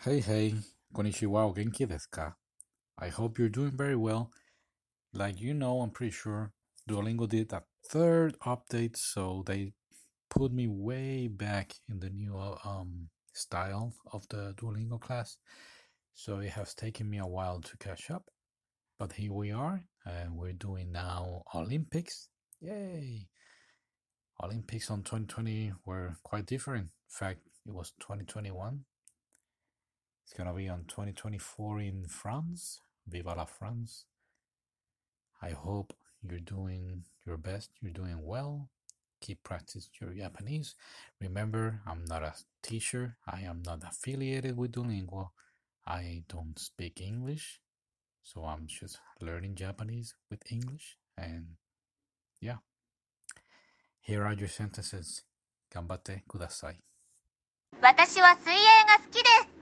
Hey, hey, konnichiwa genki desu ka? I hope you're doing very well. Like you know, I'm pretty sure Duolingo did a third update, so they put me way back in the new um style of the Duolingo class. So it has taken me a while to catch up, but here we are, and we're doing now Olympics. Yay! Olympics on 2020 were quite different. In fact, it was 2021. It's gonna be on 2024 in France. Viva la France! I hope you're doing your best, you're doing well. Keep practice your Japanese. Remember, I'm not a teacher, I am not affiliated with Duolingo. I don't speak English, so I'm just learning Japanese with English. And yeah, here are your sentences. 頑張ってください。私は水泳が好きです。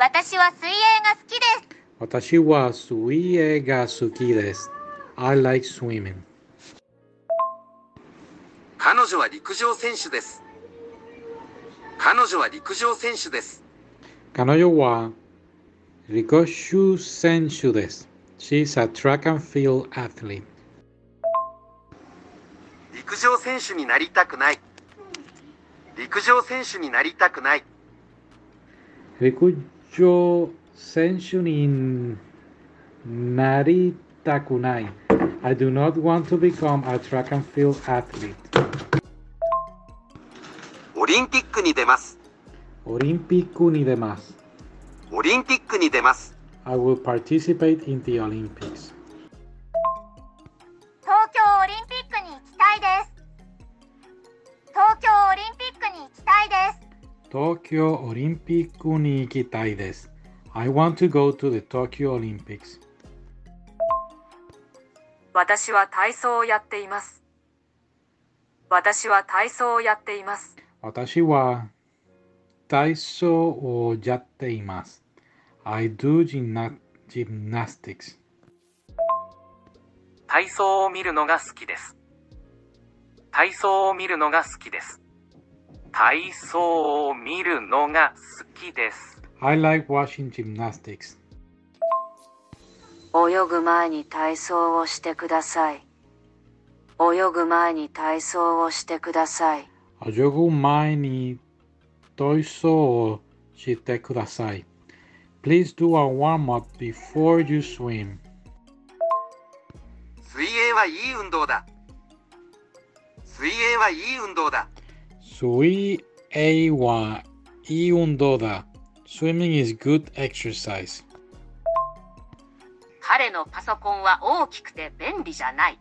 私は水泳が好きです。私は水泳が好きです。I like swimming. 彼女は陸上選手です。彼女は陸上選手です。彼女は陸上選手です。She's a track and field athlete. 陸上選手になりたくない。陸上選手になりたくない。陸 上選手になりたくない。I do not want to become a track and field athlete. オリンピックに出ます。オリンピックに出ます。オリンピックに出ます。 I will participate in the Olympics. 東京オリンピックに行きたいです。I want to go to the Tokyo Olympics. 私は体操をやっています。私は体操をやっています。私は体操をやっています。I do gymna- gymnastics. 体操を見るのが好きです。体操を見るのが好きです。体操を見るのが好きです。I like watching gymnastics. 泳ぐ前に体操をしてください。泳ぐ前に体操をしてください。泳ぐ前に体操をしてください。Please do a warm up before you swim. 水泳はいい運動だ。水泳はいい運動だ。水泳はいい運動だ。Swimming is good exercise. 彼のパソコンは大きくて便利じゃない。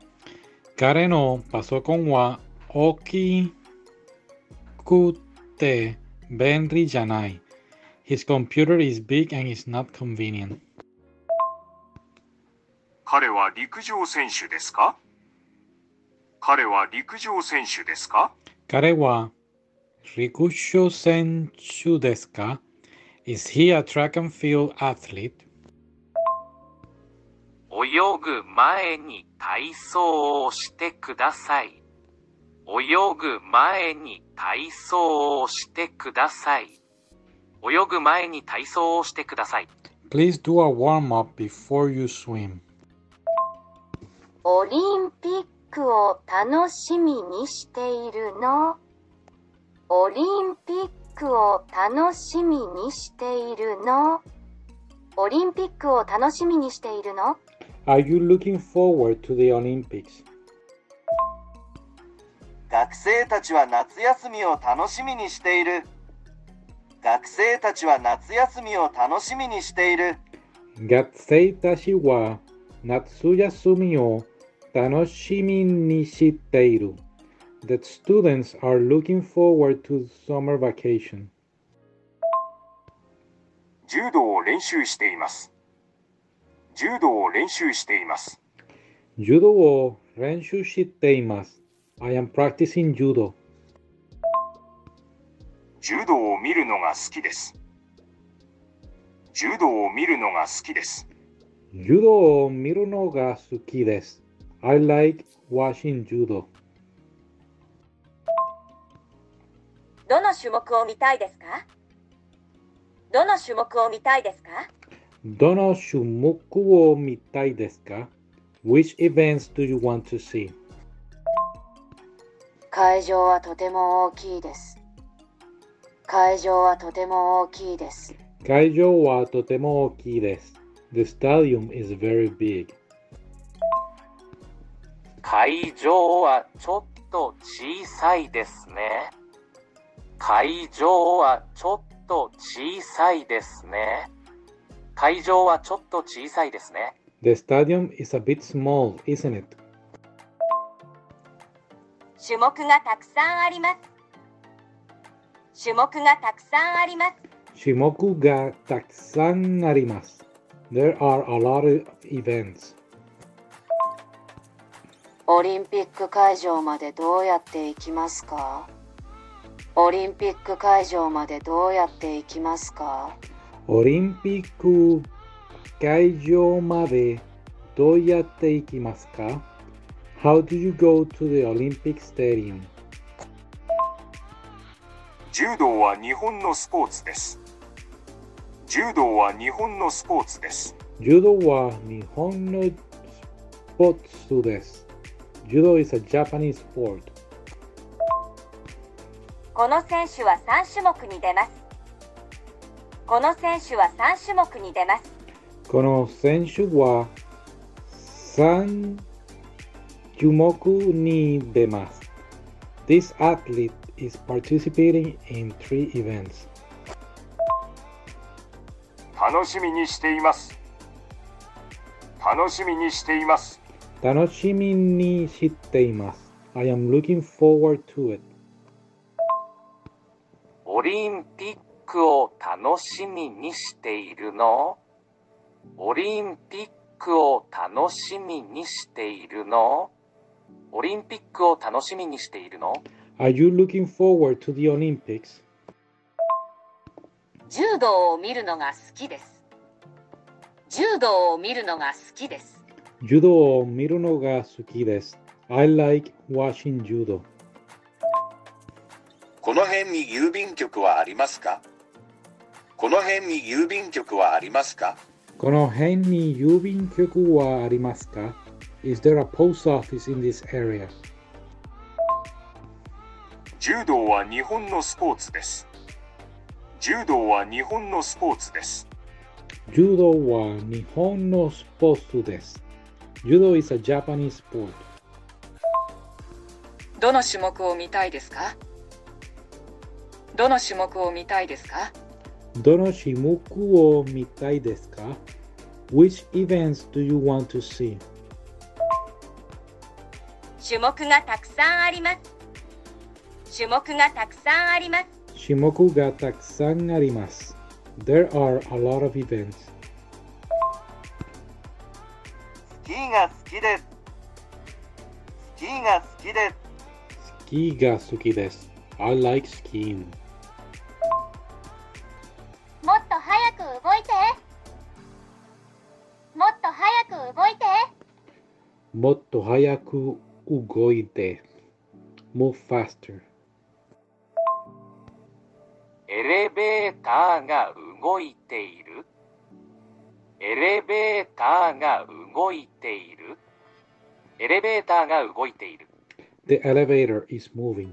彼のパソコンは大きくて便利じゃない。His computer is big and is not convenient. 彼は陸上選手ですか？彼は陸上選手ですか？彼は陸上選手ですか ?Is he a track and field athlete? 泳ぐ前に体操をしてください。泳ぐ前に体操をしてください。泳ぐ前に体操をしてください。Please do a warm up before you swim. オリンピックを楽しみにしているのオリンピックを楽しみにしているの？オリンピックを楽しみにしているの？Are you looking forward to the Olympics? 学生たちは夏休みを楽しみにしている。学生たちは夏休みを楽しみにしている。学生たちは夏休みを楽しみにしている。The students are looking forward to summer vacation. 柔道を練習しています。柔道を練習しています。柔道を練習しています。I am practicing judo. 柔道を見るのが好きです。柔道を見るのが好きです。柔道を見るのが好きです。I like watching judo. どの種目を見たいですか？どの種目を見たいですか？どの種目を見たいですか？Which events do you want to see? 会場はとても大きいです。会場はとても大きいです。会場はとても大きいです。The stadium is very big. 会場はちょっと小さいですね。会場はちょっと小さいですね。会場はちょっと小さいですね。The stadium is a bit small, isn't it? 種目がたくさんあります。種目がたくさんあります。種目がたくさんあります。There are a lot of events. オリンピック会場までどうやって行きますか？オリンピック会場までどうやって行きますか？オリンピック会場までどうやって行きますか？How do you go to the Olympic Stadium? 柔道は日本のスポーツです。柔道は日本のスポーツです。柔道は日本のスポーツです。柔道 is a Japanese sport. この選手は3種目に出ます。この選手は3種目に出ます。この選手は3種目に出ます。This athlete is participating in three events. 楽しみにしています。楽しみにしています。楽しみにしています。I am looking forward to it. オリンピックを楽しみにしているの？オリンピックを楽しみにしているの？オリンピックを楽しみにしているの？Are you looking forward to the Olympics? 柔道を見るのが好きです。柔道を見るのが好きです。柔道を見るのが好きです。I like watching judo. この辺に郵便局はありますか？この辺に郵便局はありますか？この辺に郵便局はありますか？Is there a post office in this area? 柔道は日本のスポーツです。柔道は日本のスポーツです。柔道は日本のスポーツです。Judo is a Japanese sport. どの種目を見たいですか？どの種目を見たいですか？どの種目を見たいですか？Which events do you want to see? 種目がたくさんあります。種目がたくさんあります。種目がたくさんあります。There are a lot of events. スキーが好きです。スキーが好きです。スキーが好きです。I like skiing. もっと早く動いて。Move faster. エレベーターが動いている？エレベーターが動いている？エレベーターが動いている The elevator is moving.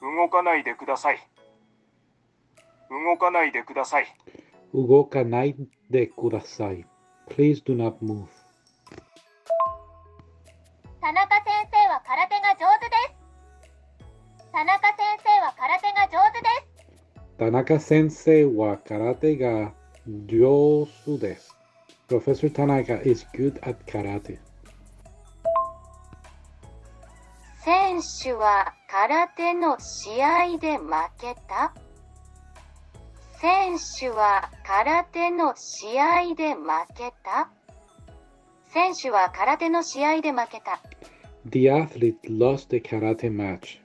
動かないでください。動かないでください。動かないでください。Please do not move. 田中先生は空手が上手です。田中先生は空手が上手です。田中先生は空手が上手です。Professor Tanaka is good at karate. 選手は空手の試合で負けた？選手は空手の試合で負けた？選手は空手の試合で負けた The athlete lost the karate match.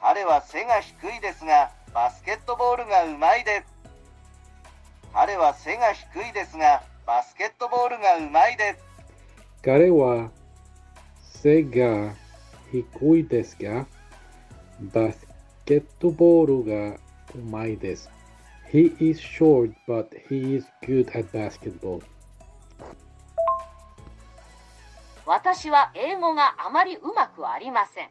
彼は背が低いですが、バスケットボールがうまいです。彼は背が低いですが、バスケットボールがうまいです。彼は背が低いですが、バスケットボールがうまいです。He is short, but he is good at basketball. 私は英語があまりうまくありません。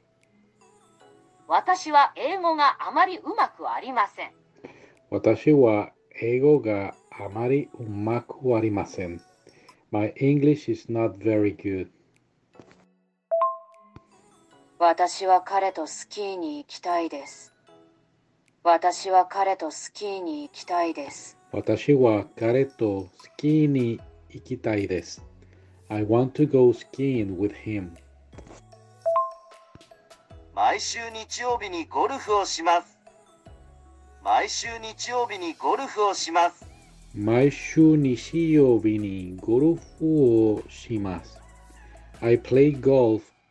私は英語があまりうまくありません。私は英語があまりうまくありません。My English is not very good. 私は彼とスキーに行きたいです。私は彼とスキーに行きたいです。私は彼とスキーに行きたいです。I want to go skiing with him. 毎週日曜日にゴルフをします。毎週日曜日にゴルフをします。毎週日曜日にゴルフをします。I play golf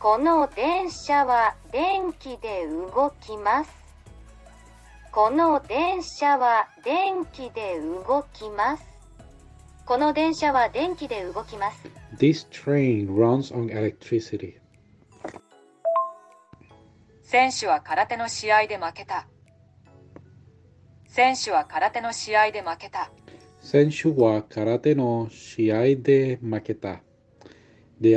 この電車は電気で動きます。この電車は電気で動きます。この電車は電気で動きます。This train runs on electricity. 選手は空手の試合で負けた。選手は空手の試合で負けた。選手は空手の試合で負けた。The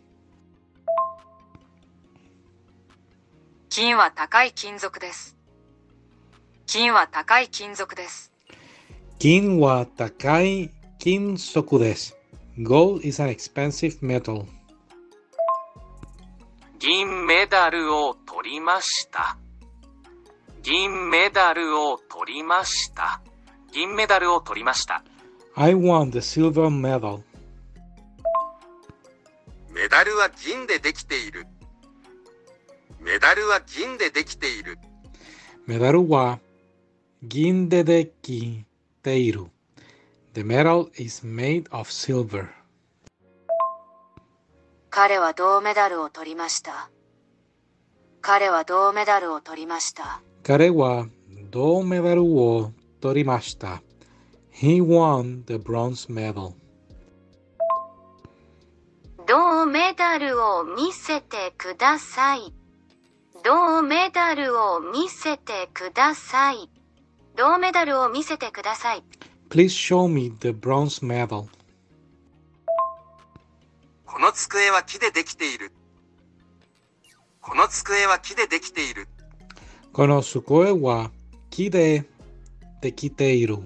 金は高い金属です。金は高い金属です。金は高い金属です。Gold is an expensive metal. 銀メダルを取りました。銀メダルを取りました。銀メダルを取りました。I won the silver medal. メダルは銀でできている。メダルは銀でできている。メダルは銀でできている。The medal is made of silver. 彼は銅メダルを取りました。彼は銅メダルを取りました。彼は銅メダルを取りました。He won the bronze medal. 銅メダルを見せてください。銅メダルを見せてください。銅メダルを見せてください。Please show me the bronze medal. この机は木でできている。この机は木でできている。この机は木でできている。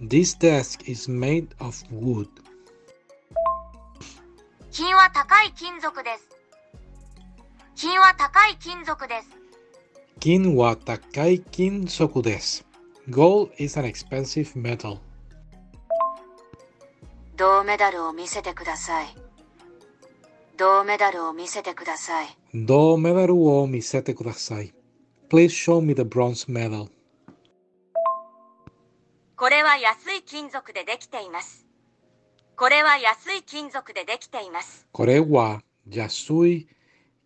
This desk is made of wood. 金は高い金属です。金は高い金属です。金は高い金属です。Gold is an expensive metal. 銅メダルを見せてください。銅メダルを見せてください。銅メダルを見せてください。Please show me the bronze medal. これは安い金属でできています。これは安い金属でできています。これは安い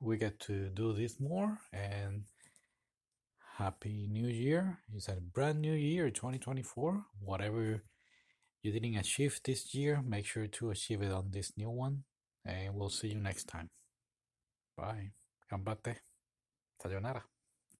we get to do this more and Happy New Year. It's a brand new year, 2024. Whatever you didn't achieve this year, make sure to achieve it on this new one. And we'll see you next time. Bye. Gambate. Sayonara.